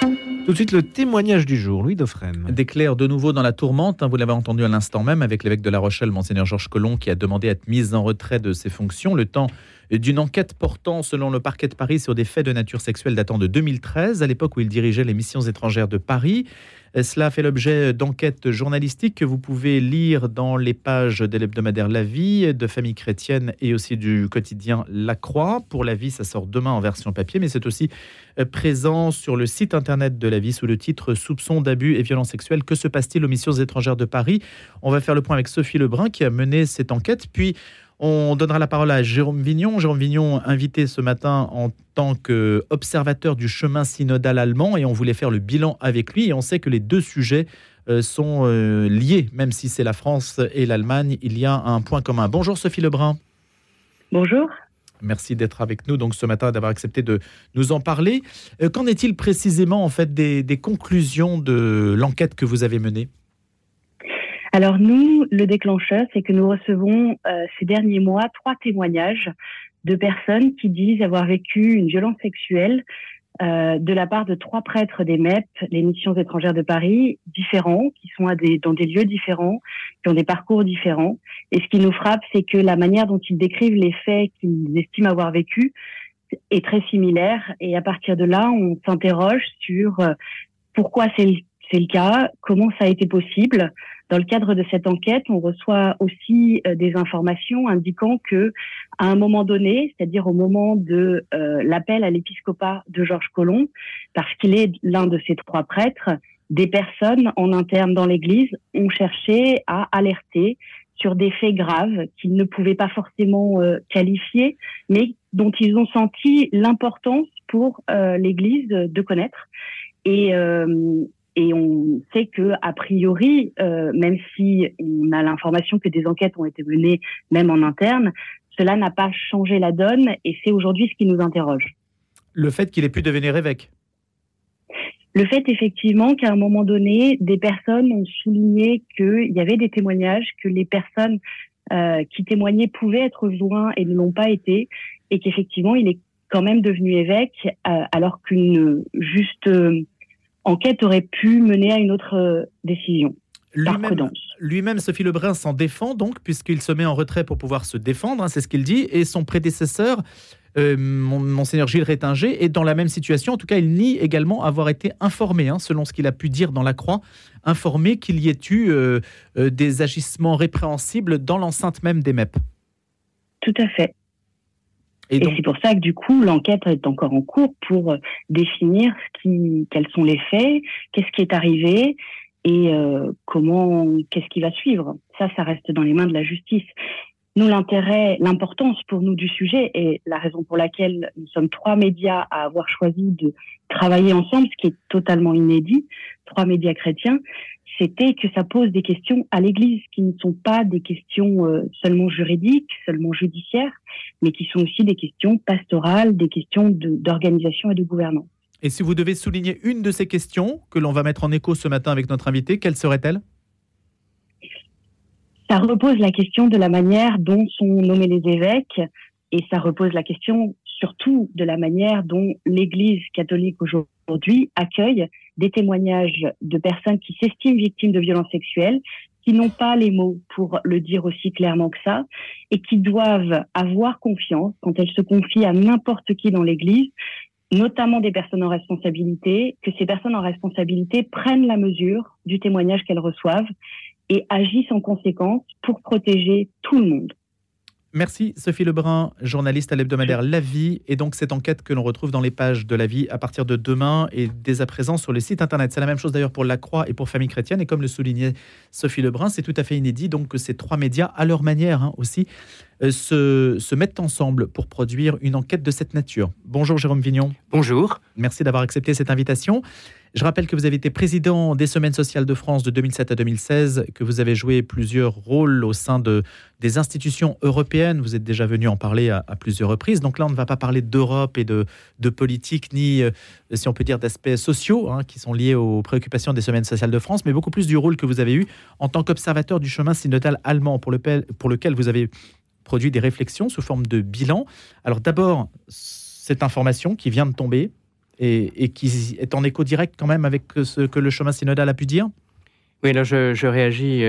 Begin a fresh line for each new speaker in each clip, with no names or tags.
Tout de suite, le témoignage du jour, Louis Dauphren.
D'éclair de nouveau dans la tourmente, hein, vous l'avez entendu à l'instant même avec l'évêque de La Rochelle, Monseigneur Georges Collomb, qui a demandé à être mis en retrait de ses fonctions, le temps d'une enquête portant, selon le parquet de Paris, sur des faits de nature sexuelle datant de 2013, à l'époque où il dirigeait les missions étrangères de Paris. Cela fait l'objet d'enquêtes journalistiques que vous pouvez lire dans les pages de l'hebdomadaire La Vie, de Famille chrétienne et aussi du quotidien La Croix. Pour La Vie, ça sort demain en version papier, mais c'est aussi euh, présent sur le site internet de La Vie sous le titre Soupçons d'abus et violences sexuelles. Que se passe-t-il aux missions étrangères de Paris? On va faire le point avec Sophie Lebrun qui a mené cette enquête. Puis on donnera la parole à Jérôme Vignon. Jérôme Vignon, invité ce matin en tant qu'observateur du chemin synodal allemand, et on voulait faire le bilan avec lui. Et on sait que les deux sujets euh, sont euh, liés, même si c'est la France et l'Allemagne, il y a un point commun. Bonjour Sophie Lebrun.
Bonjour.
Merci d'être avec nous donc ce matin, d'avoir accepté de nous en parler. Euh, qu'en est-il précisément en fait des conclusions de l'enquête que vous avez menée?
Alors nous, le déclencheur, c'est que nous recevons euh, ces derniers mois trois témoignages de personnes qui disent avoir vécu une violence sexuelle euh, de la part de trois prêtres des MEP, les missions étrangères de Paris, différents, qui sont à des, dans des lieux différents, qui ont des parcours différents. Et ce qui nous frappe, c'est que la manière dont ils décrivent les faits qu'ils estiment avoir vécu est très similaire. Et à partir de là, on s'interroge sur euh, pourquoi c'est le, le cas, comment ça a été possible, dans le cadre de cette enquête, on reçoit aussi euh, des informations indiquant que, à un moment donné, c'est-à-dire au moment de euh, l'appel à l'épiscopat de Georges Colomb, parce qu'il est l'un de ces trois prêtres, des personnes en interne dans l'Église ont cherché à alerter sur des faits graves qu'ils ne pouvaient pas forcément euh, qualifier, mais dont ils ont senti l'importance pour l'Église de connaître. Et, et on sait que, a priori, euh, même si on a l'information que des enquêtes ont été menées, même en interne, cela n'a pas changé la donne et c'est aujourd'hui ce qui nous interroge.
Le fait qu'il ait pu devenir évêque
Le fait, effectivement, qu'à un moment donné, des personnes ont souligné qu'il y avait des témoignages, que les personnes euh, qui témoignaient pouvaient être joints et ne l'ont pas été, et qu'effectivement, il est quand même devenu évêque, euh, alors qu'une juste enquête aurait pu mener à une autre euh, décision.
Lui-même, Sophie Lebrun s'en défend donc, puisqu'il se met en retrait pour pouvoir se défendre, hein, c'est ce qu'il dit, et son prédécesseur, euh, Monseigneur Gilles Rétinger, est dans la même situation. En tout cas, il nie également avoir été informé, hein, selon ce qu'il a pu dire dans la Croix, informé qu'il y ait eu euh, des agissements répréhensibles dans l'enceinte même des MEP.
Tout à fait. Et, c'est pour ça que du coup, l'enquête est encore en cours pour euh, définir ce qui, quels sont les faits, qu'est-ce qui est arrivé et euh, comment, qu'est-ce qui va suivre. Ça, ça reste dans les mains de la justice. Nous, l'intérêt, l'importance pour nous du sujet et la raison pour laquelle nous sommes trois médias à avoir choisi de travailler ensemble, ce qui est totalement inédit, trois médias chrétiens, c'était que ça pose des questions à l'Église qui ne sont pas des questions euh, seulement juridiques, seulement judiciaires, mais qui sont aussi des questions pastorales, des questions d'organisation et de gouvernance.
Et si vous devez souligner une de ces questions que l'on va mettre en écho ce matin avec notre invité, quelle serait-elle?
Ça repose la question de la manière dont sont nommés les évêques et ça repose la question surtout de la manière dont l'Église catholique aujourd'hui accueille des témoignages de personnes qui s'estiment victimes de violences sexuelles, qui n'ont pas les mots pour le dire aussi clairement que ça, et qui doivent avoir confiance quand elles se confient à n'importe qui dans l'Église, notamment des personnes en responsabilité, que ces personnes en responsabilité prennent la mesure du témoignage qu'elles reçoivent et agissent en conséquence pour protéger tout le monde.
Merci Sophie Lebrun, journaliste à l'hebdomadaire La Vie. Et donc cette enquête que l'on retrouve dans les pages de La Vie à partir de demain et dès à présent sur le site internet. C'est la même chose d'ailleurs pour La Croix et pour Famille Chrétienne. Et comme le soulignait Sophie Lebrun, c'est tout à fait inédit donc que ces trois médias, à leur manière hein, aussi, euh, se, se, mettent ensemble pour produire une enquête de cette nature. Bonjour Jérôme Vignon.
Bonjour.
Merci d'avoir accepté cette invitation. Je rappelle que vous avez été président des Semaines sociales de France de 2007 à 2016, que vous avez joué plusieurs rôles au sein de, des institutions européennes. Vous êtes déjà venu en parler à, plusieurs reprises. Donc là, on ne va pas parler d'Europe et de, de, politique, ni, euh, si on peut dire, d'aspects sociaux hein, qui sont liés aux préoccupations des Semaines sociales de France, mais beaucoup plus du rôle que vous avez eu en tant qu'observateur du chemin synodal allemand, pour lequel, pour lequel vous avez produit des réflexions sous forme de bilan. Alors d'abord, cette information qui vient de tomber, et, qui est en écho direct quand même avec ce que le chemin synodal a pu dire
oui, là, je, réagis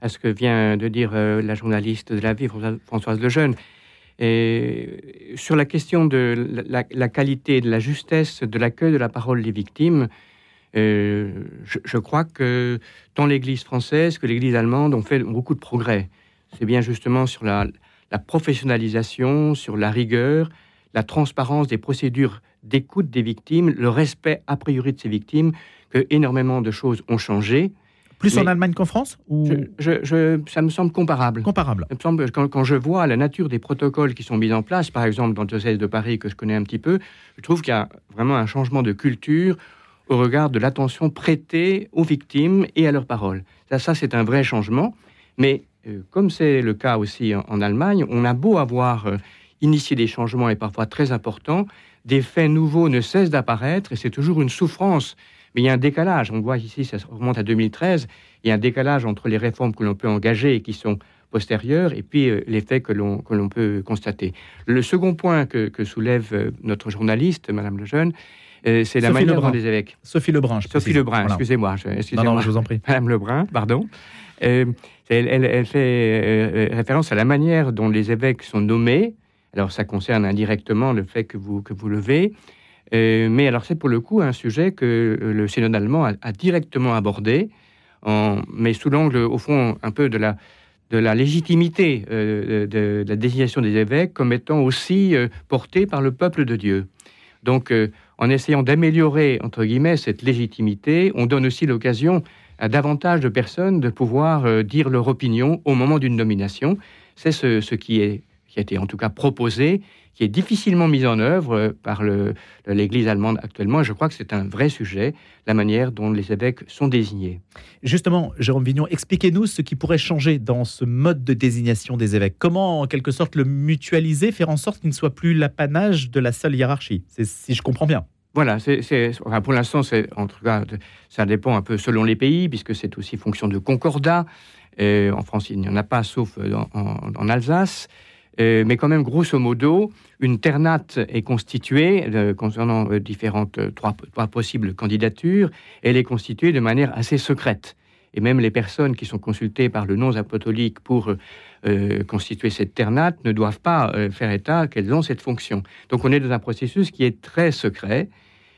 à ce que vient de dire la journaliste de la vie, Françoise Lejeune. Et sur la question de la, qualité, de la justesse de l'accueil de la parole des victimes, euh, je, crois que tant l'Église française que l'Église allemande ont fait beaucoup de progrès. C'est bien justement sur la, professionnalisation, sur la rigueur, la transparence des procédures d'écoute des victimes, le respect a priori de ces victimes, que énormément de choses ont changé.
Plus en Allemagne qu'en France ou...
je, Ça me semble comparable.
Comparable.
quand, quand, je vois la nature des protocoles qui sont mis en place, par exemple dans le diocèse de Paris que je connais un petit peu, je trouve qu'il y a vraiment un changement de culture au regard de l'attention prêtée aux victimes et à leurs paroles. Ça, ça c'est un vrai changement. Mais euh, comme c'est le cas aussi en, Allemagne, on a beau avoir euh, initié des changements et parfois très importants, des faits nouveaux ne cessent d'apparaître et c'est toujours une souffrance mais il y a un décalage. On voit ici, ça remonte à 2013. Il y a un décalage entre les réformes que l'on peut engager et qui sont postérieures et puis euh, les faits que l'on, que l'on peut constater. Le second point que, soulève euh, notre journaliste, Madame Lejeune, euh, c'est la manière dont les évêques.
Sophie Lebrun, je
Sophie Lebrun, excusez-moi.
non, non, je vous en prie.
Madame Lebrun, pardon. elle, elle, fait référence à la manière dont les évêques sont nommés. Alors, ça concerne indirectement le fait que vous, que vous levez. Euh, mais alors c'est pour le coup un sujet que euh, le synode allemand a, directement abordé, mais sous l'angle au fond un peu de la, de la légitimité euh, de, la désignation des évêques comme étant aussi portée par le peuple de Dieu. Donc en essayant d'améliorer entre guillemets cette légitimité, on donne aussi l'occasion à davantage de personnes de pouvoir dire leur opinion au moment d'une nomination. C'est ce, ce qui, est, qui a été en tout cas proposé qui est difficilement mise en œuvre euh, par l'Église allemande actuellement. Je crois que c'est un vrai sujet, la manière dont les évêques sont désignés.
Justement, Jérôme Vignon, expliquez-nous ce qui pourrait changer dans ce mode de désignation des évêques. Comment, en quelque sorte, le mutualiser, faire en sorte qu'il ne soit plus l'apanage de la seule hiérarchie? Si je comprends bien.
Voilà, pour l'instant, en tout cas, ça dépend un peu selon les pays, puisque c'est aussi fonction de concordat. Et en France, il n'y en a pas, sauf en Alsace. Euh, mais quand même, grosso modo, une ternate est constituée euh, concernant euh, différentes trois, possibles candidatures. Elle est constituée de manière assez secrète. Et même les personnes qui sont consultées par le non-apostolique pour constituer cette ternate ne doivent pas faire état qu'elles ont cette fonction. Donc on est dans un processus qui est très secret.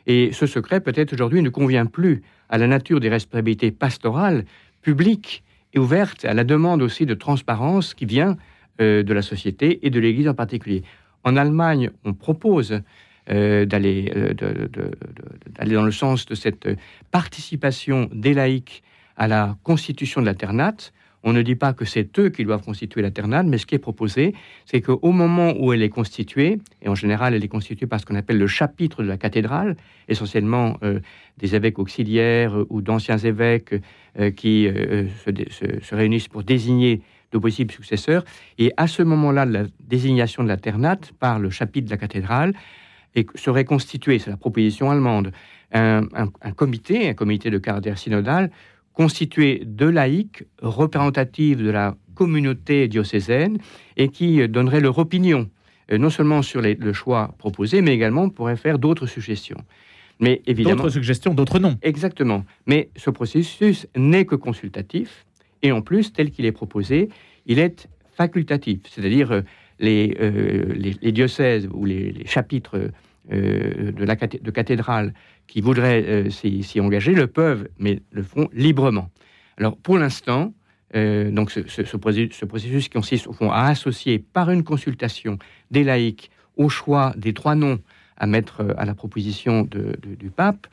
Et ce secret, peut-être aujourd'hui, ne convient plus à la nature des responsabilités pastorales, publiques et ouvertes, à la demande aussi de transparence qui vient euh, de la société et de l'Église en particulier. En Allemagne, on propose euh, d'aller euh, dans le sens de cette participation des laïcs à la constitution de la ternate. On ne dit pas que c'est eux qui doivent constituer la ternate, mais ce qui est proposé, c'est qu'au moment où elle est constituée, et en général elle est constituée par ce qu'on appelle le chapitre de la cathédrale, essentiellement des évêques auxiliaires ou d'anciens évêques qui se, réunissent pour désigner de possibles successeurs. Et à ce moment-là, la désignation de la ternate par le chapitre de la cathédrale et serait constitué, c'est la proposition allemande, un, comité, un comité de caractère synodal, constitué de laïcs représentatifs de la communauté diocésaine et qui donnerait leur opinion, euh, non seulement sur le choix proposé, mais également pourrait faire d'autres suggestions.
Mais évidemment. D'autres suggestions, d'autres noms.
Exactement. Mais ce processus n'est que consultatif. Et en plus, tel qu'il est proposé, il est facultatif, c'est-à-dire euh, euh, les, les, diocèses ou les, chapitres euh, de, la de cathédrale qui voudraient s'y engager le peuvent, mais le font librement. Alors pour l'instant, donc ce, ce, processus, consiste au fond à associer par une consultation des laïcs au choix des trois noms à mettre à la proposition du pape.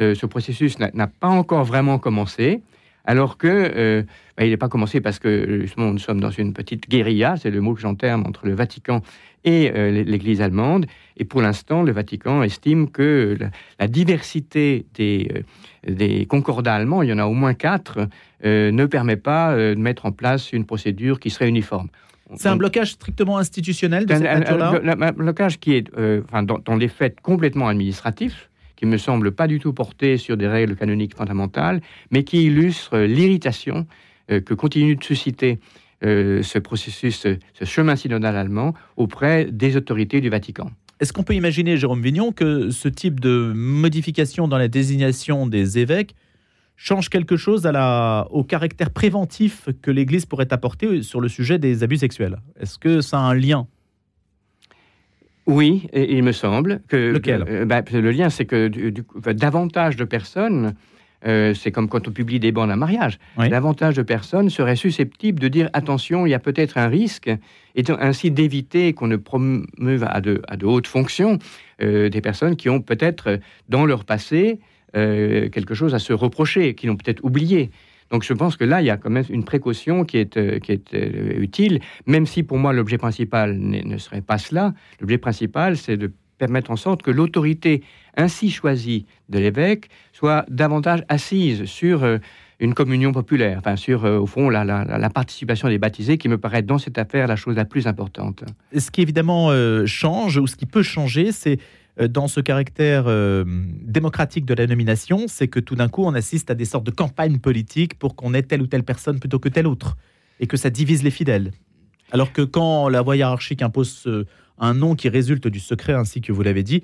ce processus n'a pas encore vraiment commencé alors que euh, bah, il n'est pas commencé parce que justement nous sommes dans une petite guérilla, c'est le mot que j'enterme entre le Vatican et euh, l'Église allemande. Et pour l'instant, le Vatican estime que la, diversité des, euh, des, concordats allemands, il y en a au moins quatre, ne permet pas de mettre en place une procédure qui serait uniforme.
C'est un blocage strictement institutionnel de cette
Un blocage qui est, enfin, dans, dans, les faits, complètement administratif qui me semble pas du tout porté sur des règles canoniques fondamentales, mais qui illustre l'irritation euh, que continue de susciter euh, ce processus, ce chemin synodal allemand auprès des autorités du Vatican.
Est-ce qu'on peut imaginer, Jérôme Vignon, que ce type de modification dans la désignation des évêques change quelque chose au caractère préventif que l'Église pourrait apporter sur le sujet des abus sexuels? Est-ce que ça a un lien?
Oui, et il me semble que...
Lequel
euh, bah, Le lien, c'est que du, du davantage de personnes euh, c'est comme quand on publie des bandes à mariage.
Oui.
Davantage de personnes seraient susceptibles de dire attention, il y a peut-être un risque, et ainsi d'éviter qu'on ne promeuve à de, à de hautes fonctions euh, des personnes qui ont peut-être dans leur passé euh, quelque chose à se reprocher, qui l'ont peut-être oublié. Donc je pense que là, il y a quand même une précaution qui est, euh, qui est euh, utile, même si pour moi l'objet principal ne serait pas cela. L'objet principal, c'est de permettre en sorte que l'autorité ainsi choisie de l'évêque soit davantage assise sur euh, une communion populaire, enfin sur, au fond, la, la- participation des baptisés, qui me paraît dans cette affaire la chose la plus importante.
Ce qui évidemment change, ou ce qui peut changer, c'est dans ce caractère euh, démocratique de la nomination, c'est que tout d'un coup, on assiste à des sortes de campagnes politiques pour qu'on ait telle ou telle personne plutôt que telle autre, et que ça divise les fidèles. Alors que quand la voie hiérarchique impose euh, un nom qui résulte du secret, ainsi que vous l'avez dit,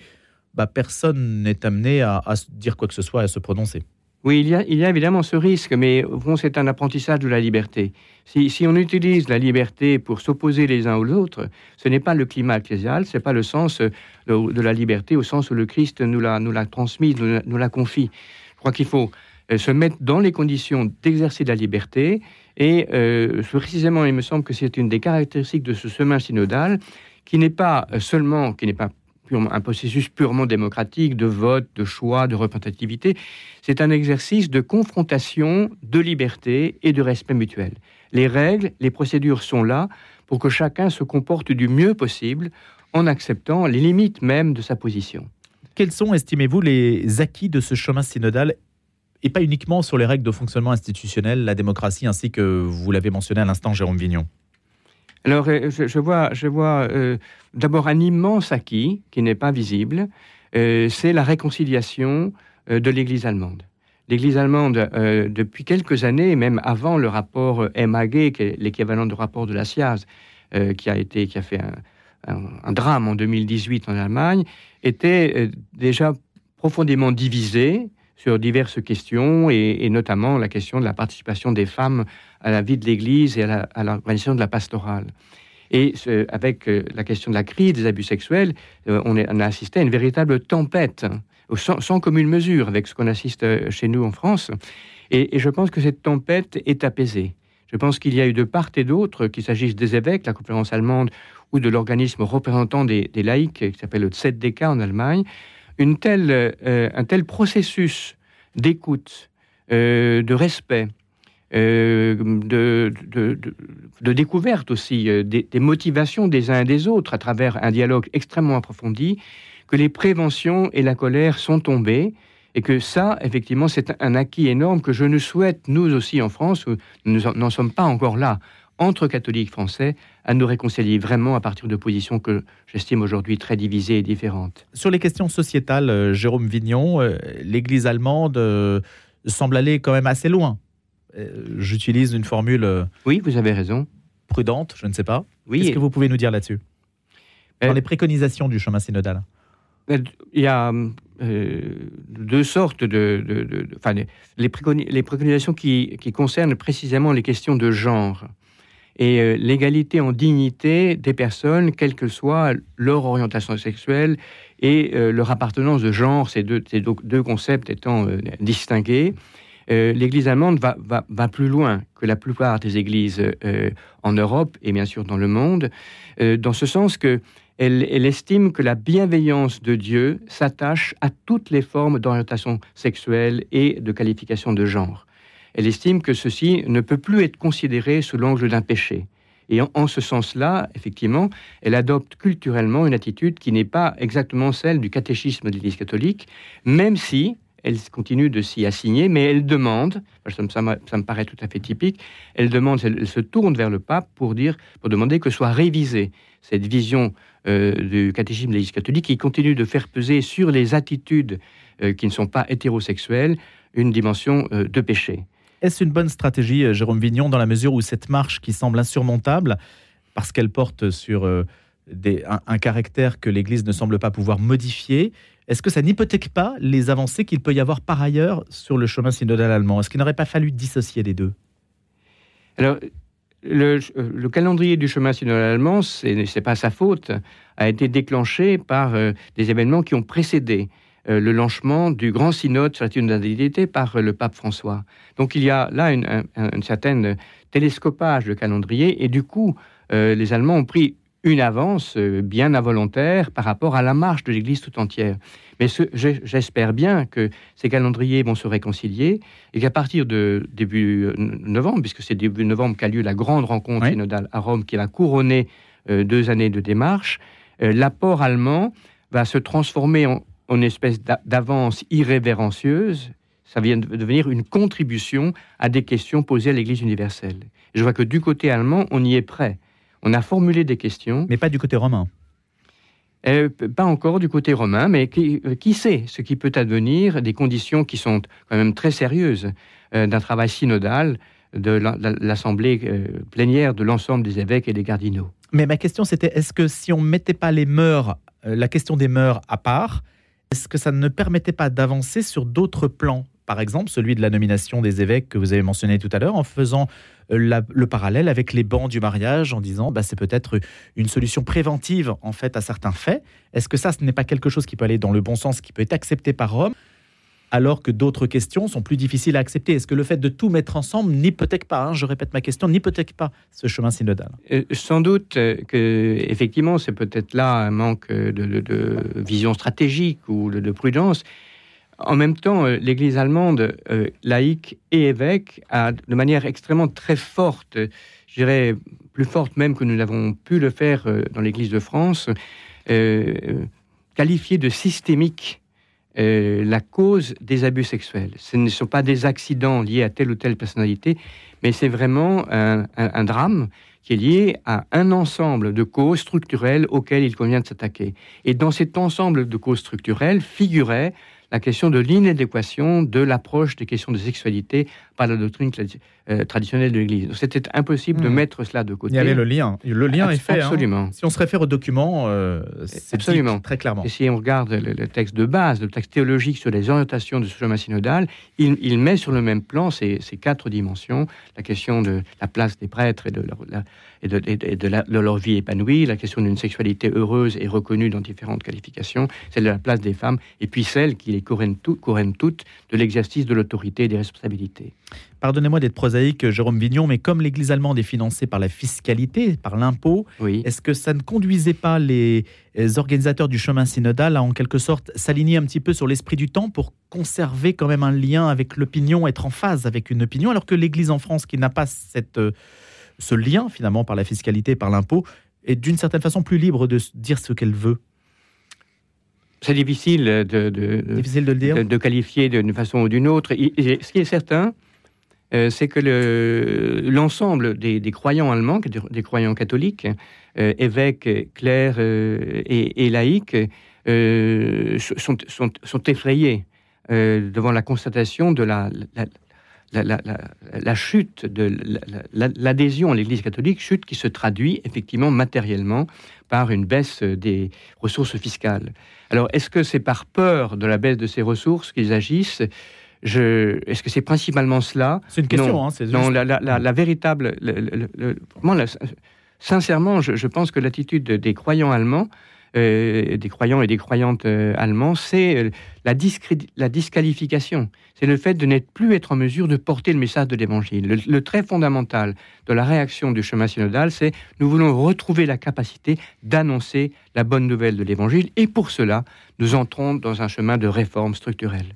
bah, personne n'est amené à, dire quoi que ce soit, à se prononcer.
Oui, il y, a, évidemment ce risque, mais fond, c'est un apprentissage de la liberté. Si, on utilise la liberté pour s'opposer les uns aux autres, ce n'est pas le climat ecclésial, ce n'est pas le sens euh, de, la liberté au sens où le Christ nous l'a, nous transmise, nous, l'a- confie. Je crois qu'il faut euh, se mettre dans les conditions d'exercer de la liberté, et euh, précisément, il me semble que c'est une des caractéristiques de ce chemin synodal, qui n'est pas seulement, qui n'est pas un processus purement démocratique de vote, de choix, de représentativité, c'est un exercice de confrontation, de liberté et de respect mutuel. Les règles, les procédures sont là pour que chacun se comporte du mieux possible en acceptant les limites même de sa position.
Quels sont, estimez-vous, les acquis de ce chemin synodal et pas uniquement sur les règles de fonctionnement institutionnel, la démocratie, ainsi que vous l'avez mentionné à l'instant, Jérôme Vignon?
Alors, euh, je, vois, je vois euh, d'abord un immense acquis qui n'est pas visible, euh, c'est la réconciliation de l'Église allemande. L'Église allemande, depuis quelques années, même avant le rapport MAG, l'équivalent du rapport de la SIAZ, qui a été, qui a fait un, drame en 2018 en Allemagne, était déjà profondément divisée sur diverses questions, et, notamment la question de la participation des femmes à la vie de l'Église et à l'organisation de la pastorale. Et avec euh, la question de la crise des abus sexuels, euh, on, a assisté à une véritable tempête, hein, sans, commune mesure avec ce qu'on assiste euh, chez nous en France. Et, je pense que cette tempête est apaisée. Je pense qu'il y a eu de part et d'autre, qu'il s'agisse des évêques, la conférence allemande, ou de l'organisme représentant des, laïcs, qui s'appelle le ZDK en Allemagne, une euh, un tel processus d'écoute, euh, de respect, euh, de, de- découverte aussi des, motivations des uns et des autres à travers un dialogue extrêmement approfondi, que les préventions et la colère sont tombées et que ça, effectivement, c'est un acquis énorme que je nous souhaite, nous aussi en France, nous en- n'en sommes pas encore là, entre catholiques français, à nous réconcilier vraiment à partir de positions que j'estime aujourd'hui très divisées et différentes.
Sur les questions sociétales, euh, Jérôme Vignon, euh, l'Église allemande euh, semble aller quand même assez loin. J'utilise une formule
Oui, vous avez raison.
prudente, je ne sais pas.
Oui,
Qu'est-ce que vous pouvez nous dire là-dessus Dans
Euh,
les préconisations du chemin synodal.
Il y a euh, deux sortes de... de- de- de- enfin, les, les préconi- les préconisations qui, qui concernent précisément les questions de genre et euh, l'égalité en dignité des personnes, quelle que soit leur orientation sexuelle et euh, leur appartenance de genre, ces deux, concepts étant euh, distingués. L'Église allemande va, plus loin que la plupart des églises en Europe et bien sûr dans le monde, dans ce sens que elle, elle estime que la bienveillance de Dieu s'attache à toutes les formes d'orientation sexuelle et de qualification de genre. Elle estime que ceci ne peut plus être considéré sous l'angle d'un péché. Et en, ce sens-là, effectivement, elle adopte culturellement une attitude qui n'est pas exactement celle du catéchisme de l'Église catholique, même si elle continue de s'y assigner, mais elle demande, ça me paraît tout à fait typique, elle demande, elle, elle se tourne vers le pape pour dire, pour demander que soit révisée cette vision euh, du catéchisme de l'Église catholique qui continue de faire peser sur les attitudes euh, qui ne sont pas hétérosexuelles une dimension euh, de péché.
Est-ce une bonne stratégie, euh, Jérôme Vignon, dans la mesure où cette marche qui semble insurmontable, parce qu'elle porte sur euh, un, caractère que l'Église ne semble pas pouvoir modifier. Est-ce que ça n'hypothèque pas les avancées qu'il peut y avoir par ailleurs sur le chemin synodal allemand? Est-ce qu'il n'aurait pas fallu dissocier les deux?
Alors, le, calendrier du chemin synodal allemand, ce n'est pas sa faute, a été déclenché par euh, des événements qui ont précédé le lancement du grand synode sur la synodalité par euh, le pape François. Donc il y a là une, certaine télescopage de calendrier et du coup, les Allemands ont pris une avance bien involontaire par rapport à la marche de l'Église tout entière. Mais j'espère bien que ces calendriers vont se réconcilier et qu'à partir de début novembre, puisque c'est début novembre qu'a lieu la grande rencontre synodale à Rome qui va couronner deux années de démarche, l'apport allemand va se transformer en, en espèce d'avance irrévérencieuse, ça vient de devenir une contribution à des questions posées à l'Église universelle. je vois que du côté allemand, on y est prêt. On a formulé des questions.
Mais pas du côté romain.
Euh, pas encore du côté romain, mais qui, euh, qui, sait ce qui peut advenir des conditions qui sont quand même très sérieuses euh, d'un travail synodal de l'assemblée plénière de l'ensemble des évêques et des cardinaux.
Mais ma question c'était est-ce que si on mettait pas les mœurs, la question des mœurs à part, est-ce que ça ne permettait pas d'avancer sur d'autres plans? Par exemple celui de la nomination des évêques que vous avez mentionné tout à l'heure, en faisant euh, le parallèle avec les bancs du mariage, en disant bah, c'est peut-être une solution préventive en fait à certains faits. Est-ce que ça, ce n'est pas quelque chose qui peut aller dans le bon sens, qui peut être accepté par Rome? Alors que d'autres questions sont plus difficiles à accepter. Est-ce que le fait de tout mettre ensemble n'hypothèque pas, hein, je répète ma question, n'hypothèque pas ce chemin synodal?
Euh, Sans doute que, effectivement, c'est peut-être là un manque de, vision stratégique ou de, prudence. En même temps, euh, l'Église allemande, euh, laïque et évêque, a de manière extrêmement très forte, je dirais plus forte même que nous n'avons pu le faire dans l'Église de France, qualifié de systémique euh, la cause des abus sexuels. Ce ne sont pas des accidents liés à telle ou telle personnalité, mais c'est vraiment un, drame qui est lié à un ensemble de causes structurelles auxquelles il convient de s'attaquer. Et dans cet ensemble de causes structurelles figurait la question de l'inadéquation de l'approche des questions de sexualité par la doctrine euh, traditionnelle de l'Église. C'était impossible de hmm. mettre cela de côté.
Il y avait le lien. Le lien est fait.
Hein. Absolument.
Si on se réfère au document, euh, c'est absolument très clairement.
Et si on regarde le, texte de base, le texte théologique sur les orientations de ce chemin synodal, il, met sur le même plan ces, quatre dimensions la question de la place des prêtres et de leur, et de, leur vie épanouie, la question d'une sexualité heureuse et reconnue dans différentes qualifications, celle de la place des femmes, et puis celle qui les couronnent, tout, toutes de l'exercice de l'autorité et des responsabilités.
Pardonnez-moi d'être prosaïque, Jérôme Vignon, mais comme l'Église allemande est financée par la fiscalité, par l'impôt, est-ce que ça ne conduisait pas les organisateurs du chemin synodal à en quelque sorte s'aligner un petit peu sur l'esprit du temps pour conserver quand même un lien avec l'opinion, être en phase avec une opinion, alors que l'Église en France, qui n'a pas cette ce lien finalement par la fiscalité, par l'impôt, est d'une certaine façon plus libre de dire ce qu'elle veut
C'est difficile de,
difficile de, le dire.
de, qualifier d'une façon ou d'une autre. ce qui est certain, euh, c'est que l'ensemble des, croyants allemands, des croyants catholiques, euh, évêques, clercs euh, et, laïcs, sont, sont, effrayés devant la constatation de la, la, chute de l'adhésion à l'Église catholique, chute qui se traduit effectivement matériellement par une baisse des ressources fiscales. Alors, est-ce que c'est par peur de la baisse de ces ressources qu'ils agissent? Est-ce que c'est principalement cela?
C'est une question.
Non,
hein,
non la, véritable. sincèrement, je, pense que l'attitude des croyants allemands euh, des croyants et des croyantes euh, allemands, c'est euh, la, disqualification. C'est le fait de n'être plus être en mesure de porter le message de l'Évangile. Le, le, trait fondamental de la réaction du chemin synodal, c'est nous voulons retrouver la capacité d'annoncer la bonne nouvelle de l'Évangile, et pour cela, nous entrons dans un chemin de réforme structurelle.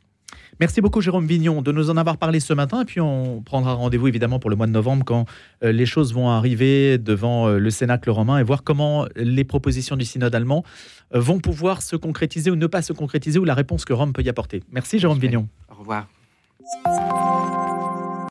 Merci beaucoup Jérôme Vignon de nous en avoir parlé ce matin et puis on prendra rendez-vous évidemment pour le mois de novembre quand euh, les choses vont arriver devant euh, le Cénacle romain et voir comment les propositions du synode allemand euh, vont pouvoir se concrétiser ou ne pas se concrétiser ou la réponse que Rome peut y apporter. Merci Jérôme Vignon.
Au revoir.